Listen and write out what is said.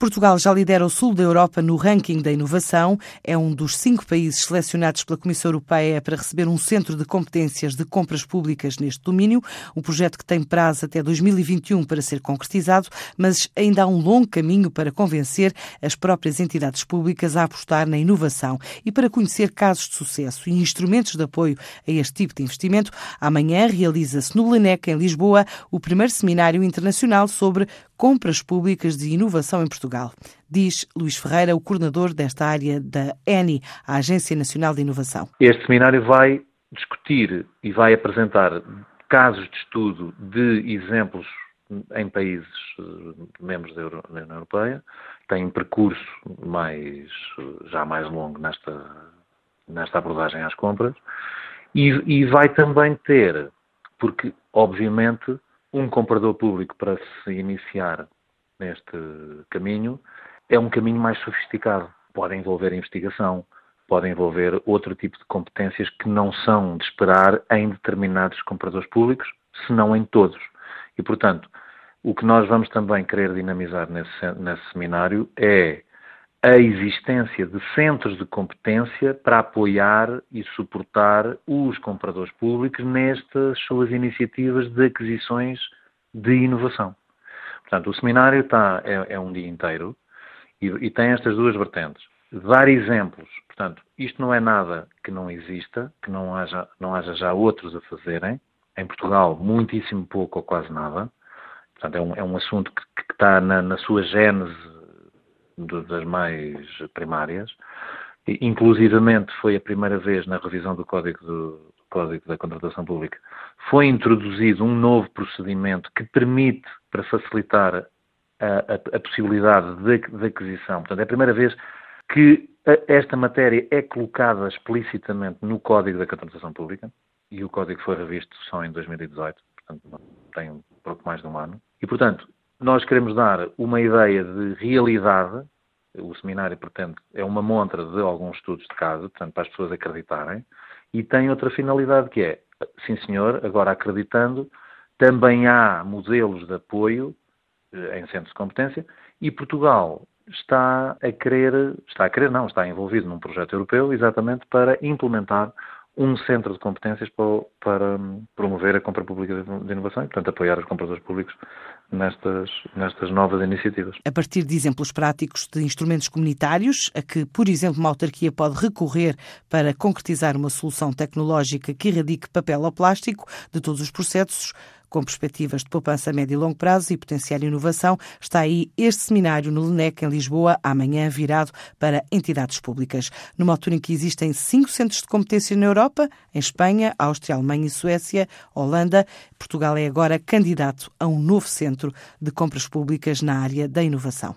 Portugal já lidera o sul da Europa no ranking da inovação. É um dos cinco países selecionados pela Comissão Europeia para receber um centro de competências de compras públicas neste domínio. Um projeto que tem prazo até 2021 para ser concretizado, mas ainda há um longo caminho para convencer as próprias entidades públicas a apostar na inovação e para conhecer casos de sucesso e instrumentos de apoio a este tipo de investimento. Amanhã realiza-se no Lenec, em Lisboa, o primeiro seminário internacional sobre compras públicas de inovação em Portugal. Diz Luís Ferreira, o coordenador desta área da ENI, a Agência Nacional de Inovação. Este seminário vai discutir e vai apresentar casos de estudo de exemplos em países eh, membros da União Europeia, tem um percurso mais, já mais longo nesta, nesta abordagem às compras, e, e vai também ter, porque obviamente um comprador público para se iniciar neste caminho é um caminho mais sofisticado. Pode envolver investigação, pode envolver outro tipo de competências que não são de esperar em determinados compradores públicos, se não em todos. E, portanto, o que nós vamos também querer dinamizar nesse, nesse seminário é a existência de centros de competência para apoiar e suportar os compradores públicos nestas suas iniciativas de aquisições de inovação. Portanto, o seminário está, é, é um dia inteiro e, e, tem estas duas vertentes. Dar exemplos. Portanto, isto não é nada que não exista, que não haja, não haja já outros a fazerem. Em Portugal, muitíssimo pouco ou quase nada. Portanto, é um, é um assunto que, que está na, na sua gênese das mais primárias. E, inclusivamente foi a primeira vez na revisão do Código, do Código da Contratação Pública, foi introduzido um novo procedimento que permite, para facilitar a, a, a possibilidade de, de aquisição, portanto, é a primeira vez que esta matéria é colocada explicitamente no Código da Contratação Pública, e o Código foi revisto só em 2018, portanto, tem um pouco mais de um ano. E, portanto, nós queremos dar uma ideia de realidade. O seminário, pretende, é uma montra de alguns estudos de caso, portanto, para as pessoas acreditarem, e tem outra finalidade que é, sim senhor, agora acreditando, também há modelos de apoio eh, em centros de competência e Portugal está a querer, está a querer não, está envolvido num projeto europeu exatamente para implementar um centro de competências para, para, promover a compra pública de inovação e, portanto, apoiar os compradores públicos nestas, nestas novas iniciativas. A partir de exemplos práticos de instrumentos comunitários, a que, por exemplo, uma autarquia pode recorrer para concretizar uma solução tecnológica que erradique papel ou plástico de todos os processos, com perspectivas de poupança a médio e longo prazo e potenciar inovação, está aí este seminário no LENEC, em Lisboa, amanhã virado para entidades públicas. Numa altura em que existem cinco centros de competência na Europa, em Espanha, Áustria, Alemanha e Suécia, Holanda, Portugal é agora candidato a um novo centro de compras públicas na área da inovação.